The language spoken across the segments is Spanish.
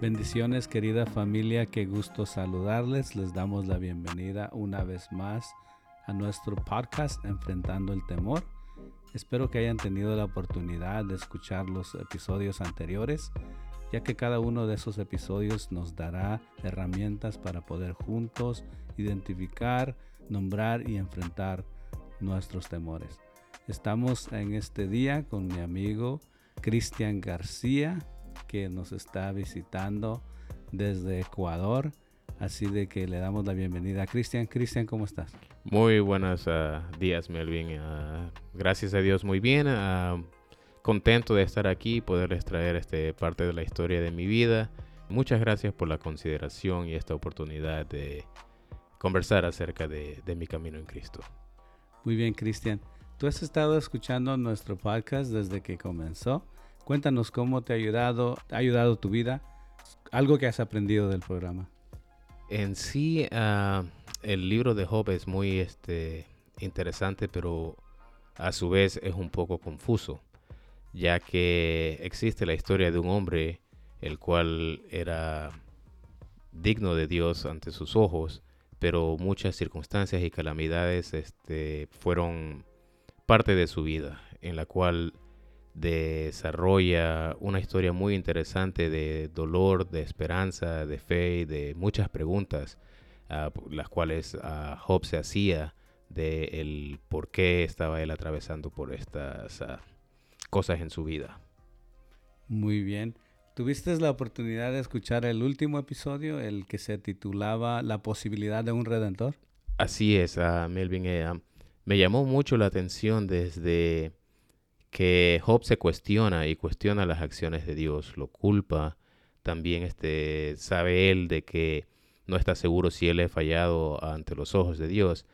Bendiciones querida familia, qué gusto saludarles. Les damos la bienvenida una vez más a nuestro podcast Enfrentando el Temor. Espero que hayan tenido la oportunidad de escuchar los episodios anteriores, ya que cada uno de esos episodios nos dará herramientas para poder juntos identificar, nombrar y enfrentar nuestros temores. Estamos en este día con mi amigo Cristian García, que nos está visitando desde Ecuador. Así de que le damos la bienvenida a Cristian. Cristian, ¿cómo estás? Muy buenos ah, días, Melvin. Ah, gracias a Dios, muy bien. Ah, contento de estar aquí y poderles traer este, parte de la historia de mi vida. Muchas gracias por la consideración y esta oportunidad de conversar acerca de, de mi camino en Cristo. Muy bien, Cristian. Tú has estado escuchando nuestro podcast desde que comenzó. Cuéntanos cómo te ha ayudado, ha ayudado tu vida, algo que has aprendido del programa. En sí, ah, el libro de Job es muy este, interesante, pero a su vez es un poco confuso, ya que existe la historia de un hombre el cual era digno de Dios ante sus ojos, pero muchas circunstancias y calamidades este, fueron parte de su vida, en la cual desarrolla una historia muy interesante de dolor, de esperanza, de fe y de muchas preguntas, uh, las cuales uh, Job se hacía de el por qué estaba él atravesando por estas uh, cosas en su vida. Muy bien. ¿Tuviste la oportunidad de escuchar el último episodio, el que se titulaba La posibilidad de un redentor? Así es, Melvin. Eh, me llamó mucho la atención desde que Job se cuestiona y cuestiona las acciones de Dios, lo culpa, también este, sabe él de que no está seguro si él ha fallado ante los ojos de Dios,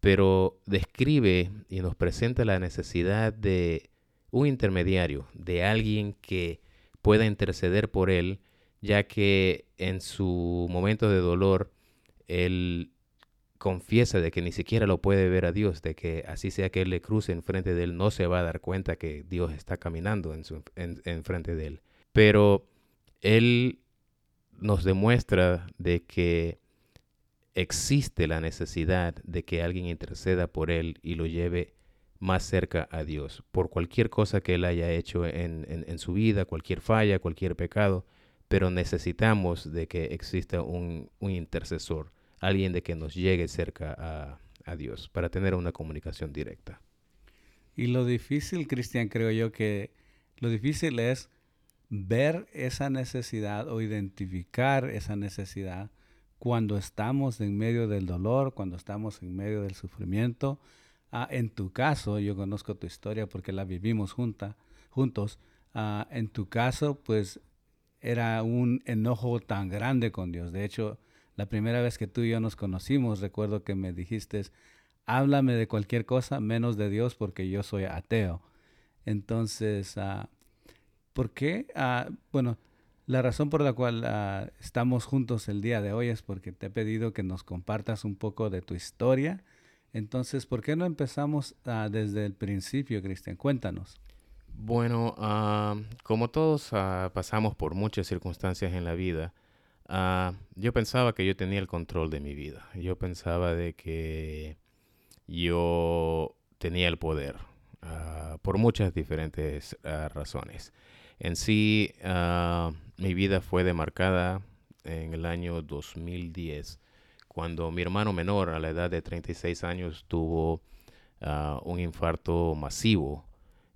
pero describe y nos presenta la necesidad de un intermediario, de alguien que pueda interceder por él, ya que en su momento de dolor él confiesa de que ni siquiera lo puede ver a Dios, de que así sea que Él le cruce enfrente de Él, no se va a dar cuenta que Dios está caminando en, su, en, frente de Él. Pero Él nos demuestra de que existe la necesidad de que alguien interceda por Él y lo lleve más cerca a Dios, por cualquier cosa que Él haya hecho en, en su vida, cualquier falla, cualquier pecado, pero necesitamos de que exista un, un intercesor alguien de que nos llegue cerca a, Dios, para tener una comunicación directa. Y lo difícil, Cristian, creo yo que lo difícil es ver esa necesidad o identificar esa necesidad cuando estamos en medio del dolor, cuando estamos en medio del sufrimiento. Ah, en tu caso, yo conozco tu historia porque la vivimos junta, juntos. Ah, en tu caso, pues era un enojo tan grande con Dios. De hecho, la primera vez que tú y yo nos conocimos, recuerdo que me dijiste, háblame de cualquier cosa menos de Dios porque yo soy ateo. Entonces, uh, ¿por qué? Uh, bueno, la razón por la cual uh, estamos juntos el día de hoy es porque te he pedido que nos compartas un poco de tu historia. Entonces, ¿por qué no empezamos desde el principio, Cristian? Cuéntanos. Bueno, como todos pasamos por muchas circunstancias en la vida, Ah, yo pensaba que yo tenía el control de mi vida. Yo pensaba de que yo tenía el poder ah, por muchas diferentes ah, razones. En sí, mi vida fue demarcada en el año 2010, cuando mi hermano menor, a la edad de 36 años, tuvo un infarto masivo,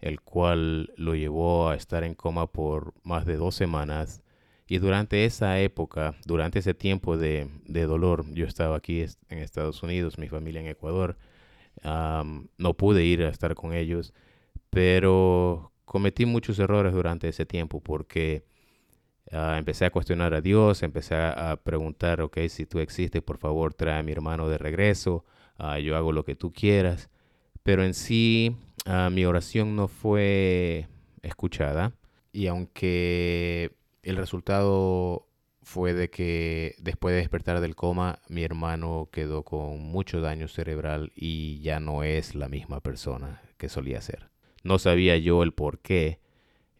el cual lo llevó a estar en coma por más de dos semanas y durante esa época, durante ese tiempo de, dolor, yo estaba aquí en Estados Unidos, mi familia en Ecuador, no pude ir a estar con ellos, pero cometí muchos errores durante ese tiempo porque ah, empecé a cuestionar a Dios, empecé a, preguntar, ok, si tú existes, por favor, trae a mi hermano de regreso, ah, yo hago lo que tú quieras, pero en sí ah, mi oración no fue escuchada y aunque el resultado fue de que después de despertar del coma, mi hermano quedó con mucho daño cerebral y ya no es la misma persona que solía ser. No sabía yo el por qué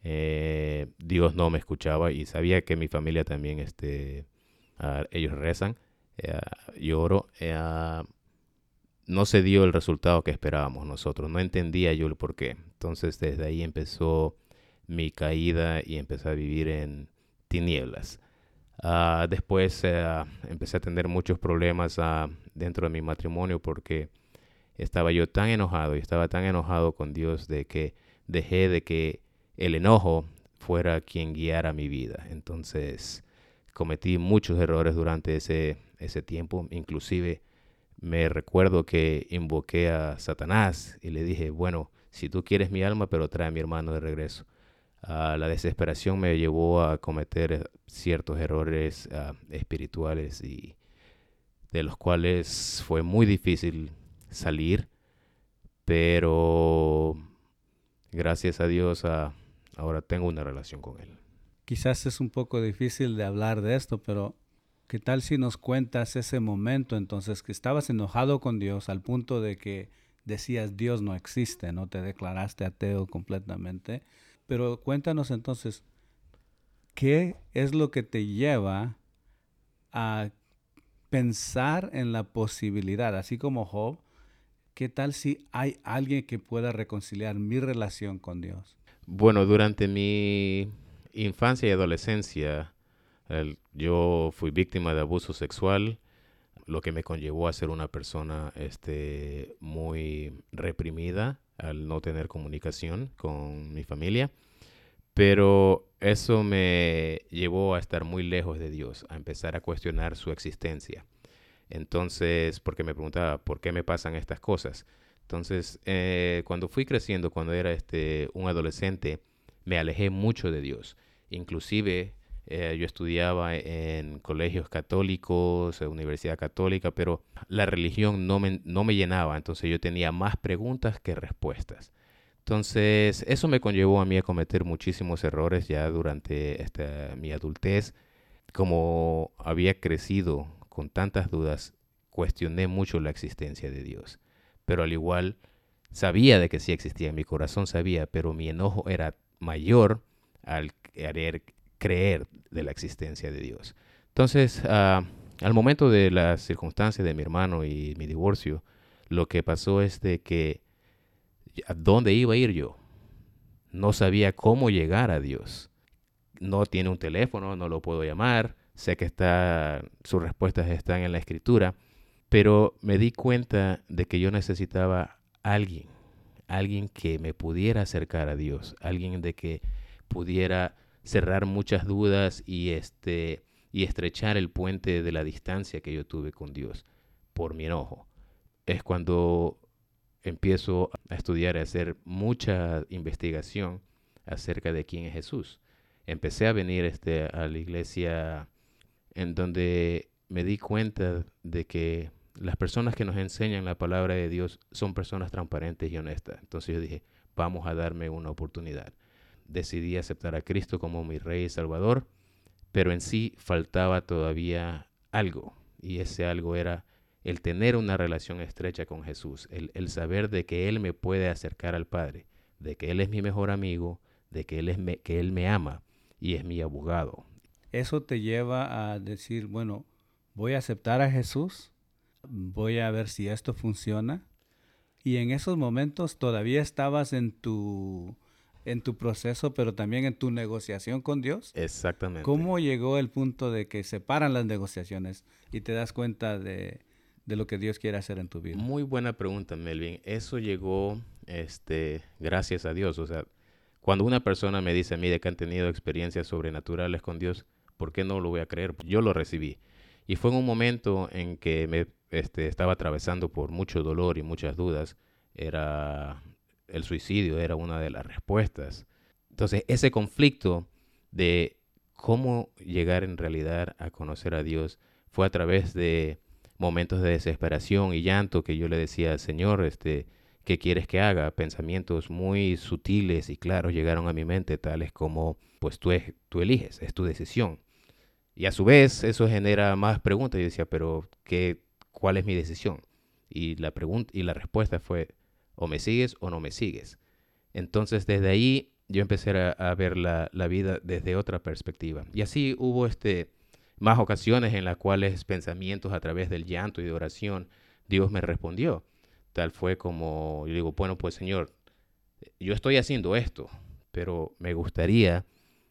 eh, Dios no me escuchaba y sabía que mi familia también, este, ellos rezan. Eh, no se dio el resultado que esperábamos nosotros, no entendía yo el por qué. Entonces desde ahí empezó mi caída y empecé a vivir en tinieblas. Ah, después empecé a tener muchos problemas dentro de mi matrimonio porque estaba yo tan enojado y estaba tan enojado con Dios de que dejé de que el enojo fuera quien guiara mi vida. Entonces cometí muchos errores durante ese, ese tiempo. Inclusive me recuerdo que invoqué a Satanás y le dije, bueno, si tú quieres mi alma, pero trae a mi hermano de regreso. La desesperación me llevó a cometer ciertos errores ah, espirituales y de los cuales fue muy difícil salir, pero gracias a Dios ah, ahora tengo una relación con Él. Quizás es un poco difícil de hablar de esto, pero ¿qué tal si nos cuentas ese momento entonces que estabas enojado con Dios al punto de que decías Dios no existe, no te declaraste ateo completamente? Pero cuéntanos entonces, ¿qué es lo que te lleva a pensar en la posibilidad, así como Job, ¿qué tal si hay alguien que pueda reconciliar mi relación con Dios? Bueno, durante mi infancia y adolescencia, yo fui víctima de abuso sexual, lo que me conllevó a ser una persona este, muy reprimida al no tener comunicación con mi familia. Pero eso me llevó a estar muy lejos de Dios, a empezar a cuestionar su existencia. Entonces, porque me preguntaba, ¿por qué me pasan estas cosas? Entonces, eh, cuando fui creciendo, cuando era este, un adolescente, me alejé mucho de Dios. Inclusive, eh, yo estudiaba en colegios católicos, en universidad católica, pero la religión no me, no me llenaba. Entonces, yo tenía más preguntas que respuestas. Entonces, eso me conllevó a mí a cometer muchísimos errores ya durante esta, mi adultez. Como había crecido con tantas dudas, cuestioné mucho la existencia de Dios. Pero al igual, sabía de que sí existía, en mi corazón sabía, pero mi enojo era mayor al querer creer de la existencia de Dios. Entonces, ah, al momento de las circunstancias de mi hermano y mi divorcio, lo que pasó es de que ¿a dónde iba a ir yo? No sabía cómo llegar a Dios. No tiene un teléfono, no lo puedo llamar, Sé que está, sus respuestas están en la escritura, pero me di cuenta de que yo necesitaba alguien, alguien que me pudiera acercar a Dios, alguien de que pudiera cerrar muchas dudas y este y estrechar el puente de la distancia que yo tuve con Dios por mi enojo. Es cuando empiezo a estudiar a hacer mucha investigación acerca de quién es Jesús. Empecé a venir este, a la iglesia en donde me di cuenta de que las personas que nos enseñan la palabra de Dios son personas transparentes y honestas. Entonces yo dije, vamos a darme una oportunidad. Decidí aceptar a Cristo como mi Rey y Salvador, pero en sí faltaba todavía algo, y ese algo era el tener una relación estrecha con Jesús, el, saber de que Él me puede acercar al Padre, de que Él es mi mejor amigo, de que Él, es que Él me ama y es mi abogado, eso te lleva a decir, bueno, voy a aceptar a Jesús, voy a ver si esto funciona. Y en esos momentos todavía estabas en tu en tu proceso, pero también en tu negociación con Dios. Exactamente. ¿Cómo llegó el punto de que se paran las negociaciones y te das cuenta de, de, lo que Dios quiere hacer en tu vida? Muy buena pregunta, Melvin. Eso llegó, este, gracias a Dios. O sea, cuando una persona me dice a mí de que han tenido experiencias sobrenaturales con Dios, ¿por qué no lo voy a creer? Yo lo recibí. Y fue en un momento en que me este, estaba atravesando por mucho dolor y muchas dudas. Era el suicidio, era una de las respuestas. Entonces, ese conflicto de cómo llegar en realidad a conocer a Dios fue a través de momentos de desesperación y llanto que yo le decía, Señor, este, ¿qué quieres que haga? Pensamientos muy sutiles y claros llegaron a mi mente, tales como, pues tú, tú eliges, es tu decisión. Y a su vez eso genera más preguntas. Yo decía, pero ¿qué, ¿cuál es mi decisión? Y la, pregunta, y la respuesta fue, o me sigues o no me sigues. Entonces desde ahí yo empecé a, ver la, la, vida desde otra perspectiva. Y así hubo este, más ocasiones en las cuales pensamientos a través del llanto y de oración, Dios me respondió. Tal fue como, yo digo, bueno, pues Señor, yo estoy haciendo esto, pero me gustaría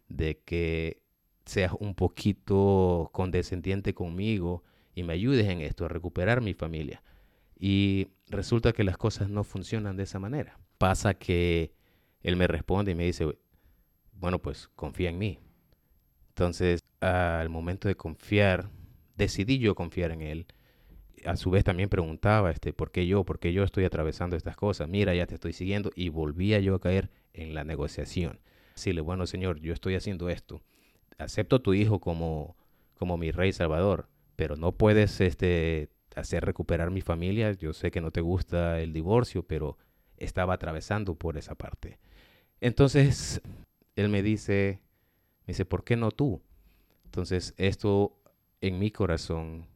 de que seas un poquito condescendiente conmigo y me ayudes en esto, a recuperar mi familia. Y resulta que las cosas no funcionan de esa manera. Pasa que él me responde y me dice, bueno, pues confía en mí. Entonces, al momento de confiar, decidí yo confiar en él. A su vez también preguntaba, este, ¿por qué yo? ¿Por qué yo estoy atravesando estas cosas? Mira, ya te estoy siguiendo. Y volvía yo a caer en la negociación. Decirle, bueno, Señor, yo estoy haciendo esto. Acepto a tu hijo como, como mi rey salvador, pero no puedes este, hacer recuperar mi familia. Yo sé que no te gusta el divorcio, pero estaba atravesando por esa parte. Entonces, él me dice, me dice, ¿por qué no tú? Entonces, esto en mi corazón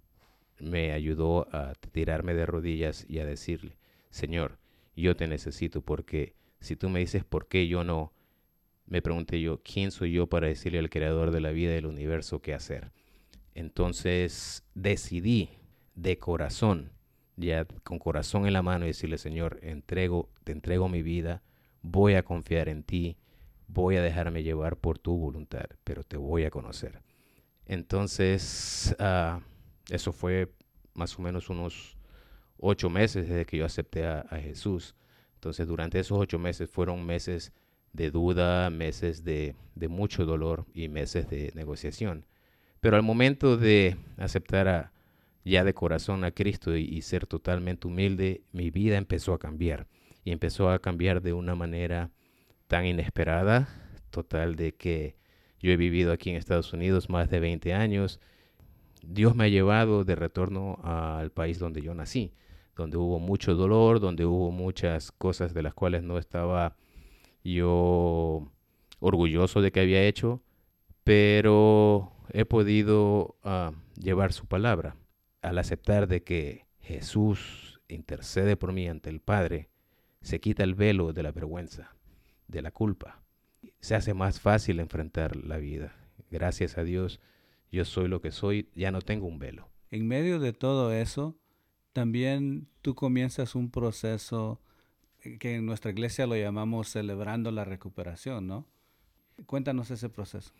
me ayudó a tirarme de rodillas y a decirle, Señor, yo te necesito porque si tú me dices por qué yo no, me pregunté yo, ¿quién soy yo para decirle al creador de la vida y del universo qué hacer? Entonces decidí de corazón, ya con corazón en la mano, decirle, Señor, entrego, te entrego mi vida, voy a confiar en ti, voy a dejarme llevar por tu voluntad, pero te voy a conocer. Entonces, ah, eso fue más o menos unos ocho meses desde que yo acepté a, Jesús. Entonces, durante esos ocho meses fueron meses de duda, meses de, mucho dolor y meses de negociación. Pero al momento de aceptar ya de corazón a Cristo y, ser totalmente humilde, mi vida empezó a cambiar. Y empezó a cambiar de una manera tan inesperada, total de que yo he vivido aquí en Estados Unidos más de 20 años. Dios me ha llevado de retorno al país donde yo nací, donde hubo mucho dolor, donde hubo muchas cosas de las cuales no estaba yo orgulloso de que había hecho, pero he podido ah, llevar su palabra al aceptar de que Jesús intercede por mí ante el Padre, se quita el velo de la vergüenza, de la culpa se hace más fácil enfrentar la vida. Gracias a Dios, yo soy lo que soy, ya no tengo un velo. En medio de todo eso, también tú comienzas un proceso que en nuestra iglesia lo llamamos celebrando la recuperación, ¿no? Cuéntanos ese proceso.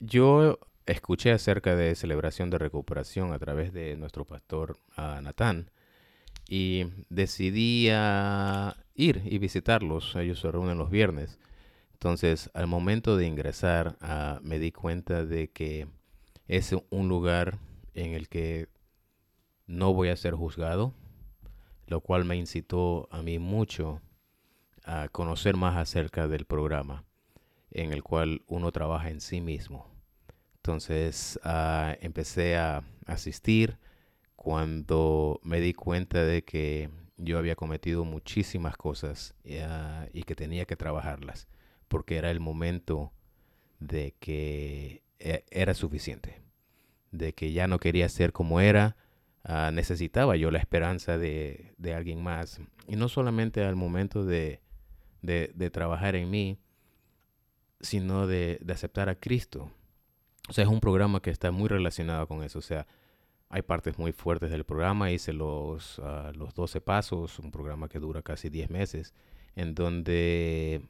Yo escuché acerca de celebración de recuperación a través de nuestro pastor uh, Natán y decidí ir y visitarlos. Ellos se reúnen los viernes. Entonces, al momento de ingresar, ah, me di cuenta de que es un lugar en el que no voy a ser juzgado, lo cual me incitó a mí mucho a conocer más acerca del programa en el cual uno trabaja en sí mismo. Entonces ah, empecé a asistir cuando me di cuenta de que yo había cometido muchísimas cosas ah, y que tenía que trabajarlas porque era el momento de que e, era suficiente, de que ya no quería ser como era, ah, necesitaba yo la esperanza de, alguien más. Y no solamente al momento de, trabajar en mí, sino de, aceptar a Cristo. O sea, es un programa que está muy relacionado con eso. O sea, hay partes muy fuertes del programa. Hice los, uh, los 12 pasos, un programa que dura casi 10 meses, en donde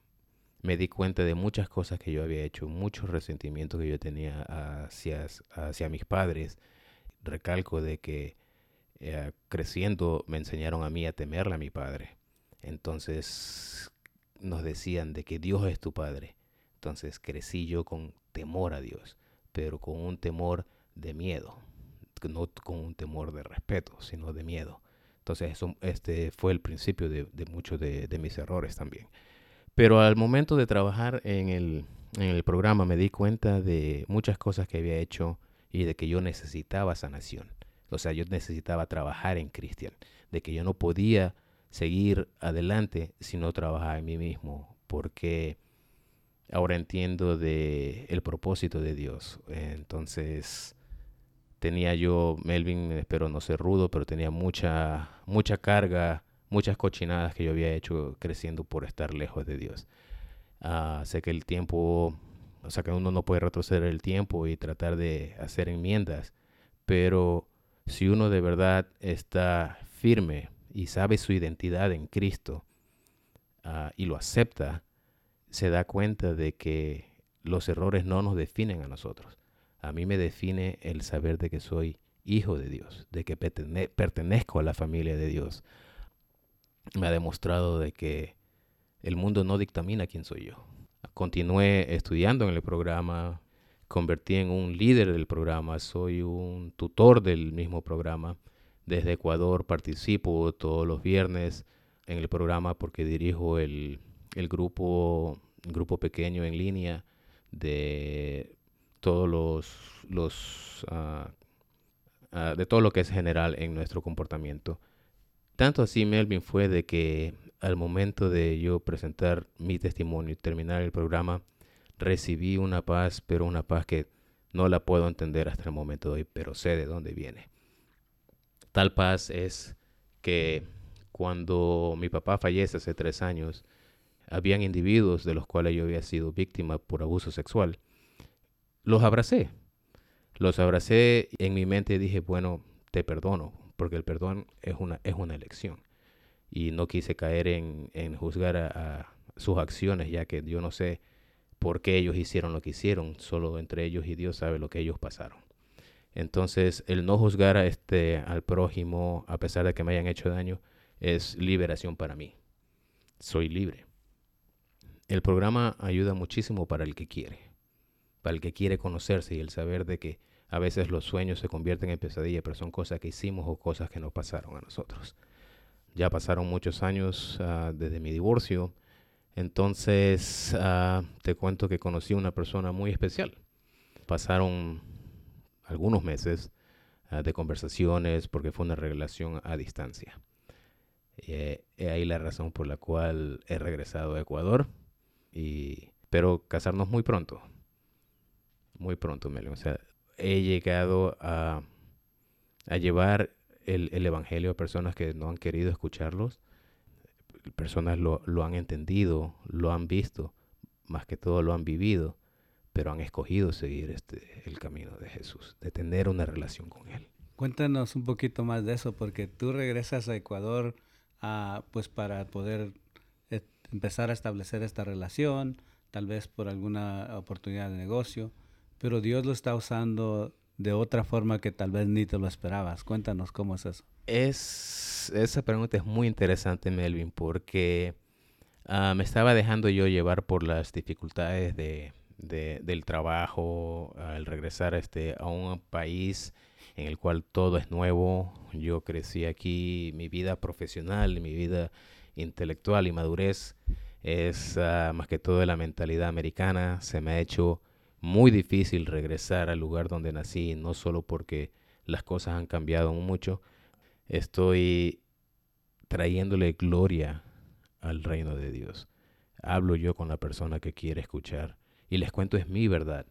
me di cuenta de muchas cosas que yo había hecho, muchos resentimientos que yo tenía hacia, hacia mis padres. Recalco de que eh, creciendo me enseñaron a mí a temerle a mi padre. Entonces nos decían de que Dios es tu padre. Entonces crecí yo con temor a Dios, pero con un temor de miedo, no con un temor de respeto, sino de miedo. Entonces eso, este fue el principio de, muchos de mis errores también. Pero al momento de trabajar en el, programa me di cuenta de muchas cosas que había hecho y de que yo necesitaba sanación. O sea, yo necesitaba trabajar en Cristian, de que yo no podía seguir adelante si no trabajaba en mí mismo, porque ahora entiendo de el propósito de Dios. Entonces tenía yo, Melvin, espero no ser rudo, pero tenía mucha mucha carga muchas cochinadas que yo había hecho creciendo por estar lejos de Dios. Ah, sé que el tiempo, o sea que uno no puede retroceder el tiempo y tratar de hacer enmiendas, pero si uno de verdad está firme y sabe su identidad en Cristo ah, y lo acepta, se da cuenta de que los errores no nos definen a nosotros. A mí me define el saber de que soy hijo de Dios, de que pertenezco a la familia de Dios. Me ha demostrado de que el mundo no dictamina quién soy yo. Continué estudiando en el programa, convertí en un líder del programa, soy un tutor del mismo programa. Desde Ecuador participo todos los viernes en el programa porque dirijo el, grupo, grupo pequeño en línea de todos los, los ah, ah, de todo lo que es general en nuestro comportamiento. Tanto así Melvin fue de que al momento de yo presentar mi testimonio y terminar el programa, recibí una paz, pero una paz que no la puedo entender hasta el momento de hoy, pero sé de dónde viene. Tal paz es que cuando mi papá fallece hace tres años, habían individuos de los cuales yo había sido víctima por abuso sexual. Los abracé. Los abracé en mi mente dije, bueno, te perdono, porque el perdón es una, es una elección y no quise caer en, juzgar a, sus acciones, ya que yo no sé por qué ellos hicieron lo que hicieron, solo entre ellos y Dios sabe lo que ellos pasaron. Entonces, el no juzgar a este, al prójimo, a pesar de que me hayan hecho daño, es liberación para mí. Soy libre. El programa ayuda muchísimo para el que quiere, para el que quiere conocerse y el saber de que a veces los sueños se convierten en pesadillas, pero son cosas que hicimos o cosas que nos pasaron a nosotros. Ya pasaron muchos años ah, desde mi divorcio. Entonces, ah, te cuento que conocí a una persona muy especial. Pasaron algunos meses ah, de conversaciones porque fue una relación a distancia. Y eh, ahí la razón por la cual he regresado a Ecuador. Y espero casarnos muy pronto. Muy pronto, Melio. O sea, he llegado a, a llevar el, Evangelio a personas que no han querido escucharlos. Personas lo, han entendido, lo han visto, más que todo lo han vivido, pero han escogido seguir este, el camino de Jesús, de tener una relación con Él. Cuéntanos un poquito más de eso, porque tú regresas a Ecuador pues para poder empezar a establecer esta relación, tal vez por alguna oportunidad de negocio, pero Dios lo está usando de otra forma que tal vez ni te lo esperabas. Cuéntanos cómo es eso. Es, esa pregunta es muy interesante, Melvin, porque ah, me estaba dejando yo llevar por las dificultades de, del trabajo, al regresar a, este, a un país en el cual todo es nuevo. Yo crecí aquí, mi vida profesional, mi vida intelectual y madurez es ah, más que todo de la mentalidad americana. Se me ha hecho muy difícil regresar al lugar donde nací, no solo porque las cosas han cambiado mucho, estoy trayéndole gloria al reino de Dios. Hablo yo con la persona que quiere escuchar y les cuento es mi verdad,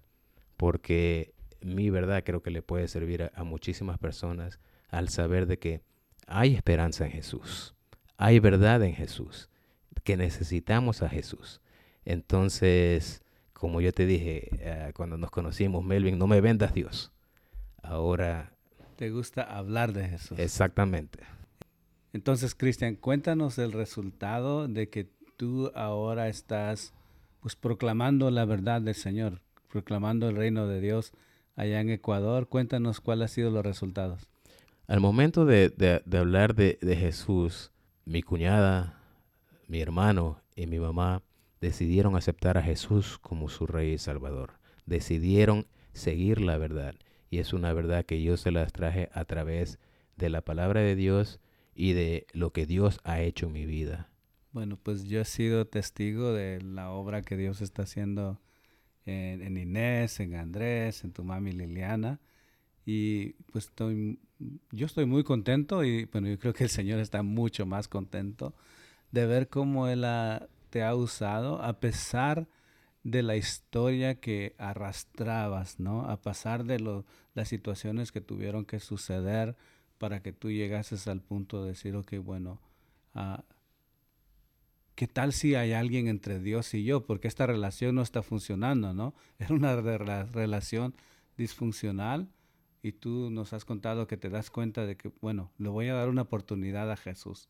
porque mi verdad creo que le puede servir a, muchísimas personas al saber de que hay esperanza en Jesús, hay verdad en Jesús, que necesitamos a Jesús. Entonces, como yo te dije eh, cuando nos conocimos, Melvin, no me vendas Dios. Ahora... Te gusta hablar de Jesús. Exactamente. Entonces, Cristian, cuéntanos el resultado de que tú ahora estás pues proclamando la verdad del Señor, proclamando el reino de Dios allá en Ecuador. Cuéntanos cuáles han sido los resultados. Al momento de, de hablar de, de Jesús, mi cuñada, mi hermano y mi mamá decidieron aceptar a Jesús como su Rey y Salvador. Decidieron seguir la verdad. Y es una verdad que yo se las traje a través de la palabra de Dios y de lo que Dios ha hecho en mi vida. Bueno, pues yo he sido testigo de la obra que Dios está haciendo en, Inés, en Andrés, en tu mami Liliana. Y pues estoy, yo estoy muy contento y bueno, yo creo que el Señor está mucho más contento de ver cómo Él te ha usado a pesar de la historia que arrastrabas, ¿no? A pesar de lo, las situaciones que tuvieron que suceder para que tú llegases al punto de decir, ok, bueno, ah, ¿qué tal si hay alguien entre Dios y yo? Porque esta relación no está funcionando, ¿no? Era una relación disfuncional y tú nos has contado que te das cuenta de que, bueno, le voy a dar una oportunidad a Jesús.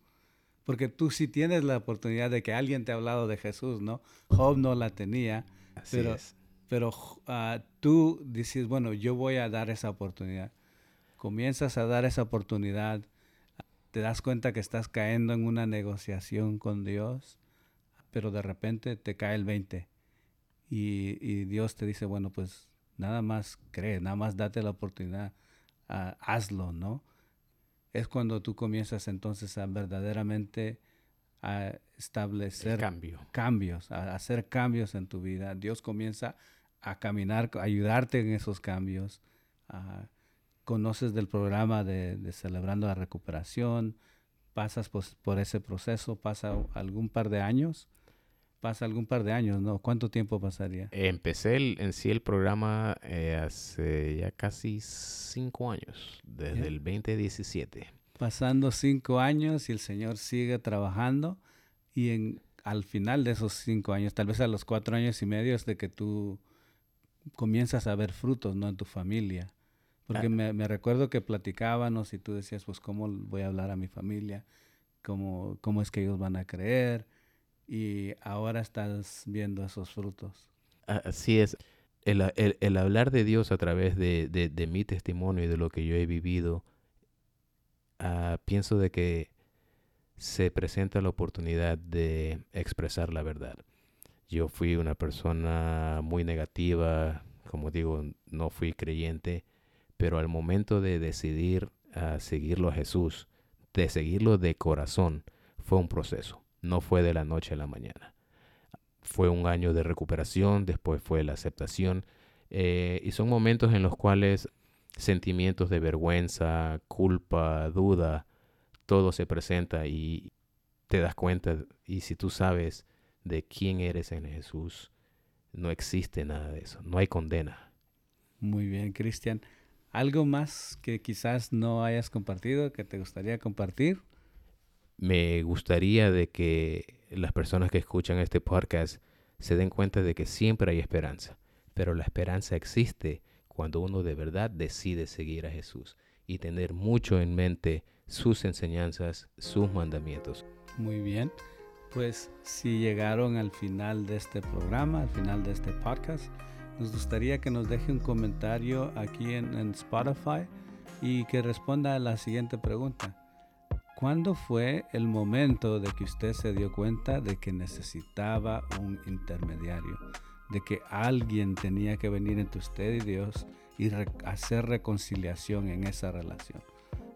Porque tú sí tienes la oportunidad de que alguien te ha hablado de Jesús, ¿no? Job no la tenía, pero, pero ah, tú dices, bueno, yo voy a dar esa oportunidad. Comienzas a dar esa oportunidad, te das cuenta que estás cayendo en una negociación con Dios, pero de repente te cae el 20 y, y Dios te dice, bueno, pues nada más cree, nada más date la oportunidad, ah, hazlo, ¿no? es cuando tú comienzas entonces a verdaderamente a establecer cambios, a hacer cambios en tu vida. Dios comienza a caminar, a ayudarte en esos cambios. conoces del programa de, Celebrando la Recuperación, pasas por ese proceso, pasa algún par de años pasa algún par de años, ¿no? ¿Cuánto tiempo pasaría? Empecé en sí el programa eh, hace ya casi cinco años, desde el 2017. Pasando cinco años y el Señor sigue trabajando y en, al final de esos cinco años, tal vez a los cuatro años y medio es de que tú comienzas a ver frutos, ¿no? En tu familia. Porque me, me, recuerdo que platicábamos y tú decías, pues, ¿cómo voy a hablar a mi familia? ¿Cómo, cómo es que ellos van a creer? Y ahora estás viendo esos frutos. Así es. El, el, hablar de Dios a través de, de, mi testimonio y de lo que yo he vivido, uh, pienso de que se presenta la oportunidad de expresar la verdad. Yo fui una persona muy negativa, como digo, no fui creyente, pero al momento de decidir a seguirlo a Jesús, de seguirlo de corazón, fue un proceso no fue de la noche a la mañana. Fue un año de recuperación, después fue la aceptación eh, y son momentos en los cuales sentimientos de vergüenza, culpa, duda, todo se presenta y te das cuenta y si tú sabes de quién eres en Jesús, no existe nada de eso, no hay condena. Muy bien, Cristian. ¿Algo más que quizás no hayas compartido que te gustaría compartir? Me gustaría de que las personas que escuchan este podcast se den cuenta de que siempre hay esperanza, pero la esperanza existe cuando uno de verdad decide seguir a Jesús y tener mucho en mente sus enseñanzas, sus mandamientos. Muy bien, pues si llegaron al final de este programa, al final de este podcast, nos gustaría que nos deje un comentario aquí en, en Spotify y que responda a la siguiente pregunta. ¿Cuándo fue el momento de que usted se dio cuenta de que necesitaba un intermediario? De que alguien tenía que venir entre usted y Dios y hacer reconciliación en esa relación.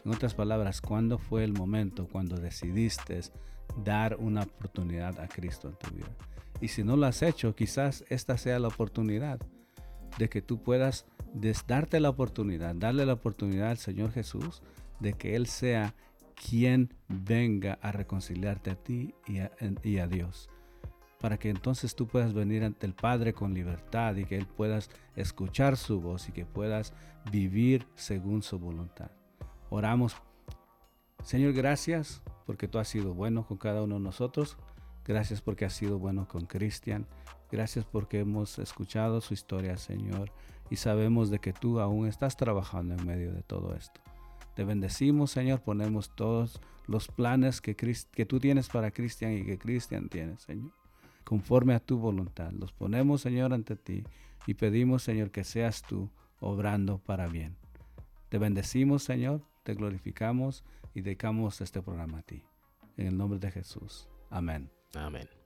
En otras palabras, ¿cuándo fue el momento cuando decidiste dar una oportunidad a Cristo en tu vida? Y si no lo has hecho, quizás esta sea la oportunidad de que tú puedas darte la oportunidad, darle la oportunidad al Señor Jesús de que Él sea quien venga a reconciliarte a ti y a, Dios, para que entonces tú puedas venir ante el Padre con libertad y que Él puedas escuchar su voz y que puedas vivir según su voluntad. Oramos. Señor, gracias porque tú has sido bueno con cada uno de nosotros. Gracias porque has sido bueno con Cristian. Gracias porque hemos escuchado su historia, Señor, y sabemos de que tú aún estás trabajando en medio de todo esto. Te bendecimos, Señor. Ponemos todos los planes que, tú tienes para Cristian y que Cristian tiene, Señor. Conforme a tu voluntad. Los ponemos, Señor, ante ti y pedimos, Señor, que seas tú obrando para bien. Te bendecimos, Señor. Te glorificamos y dedicamos este programa a ti. En el nombre de Jesús. Amén. Amén.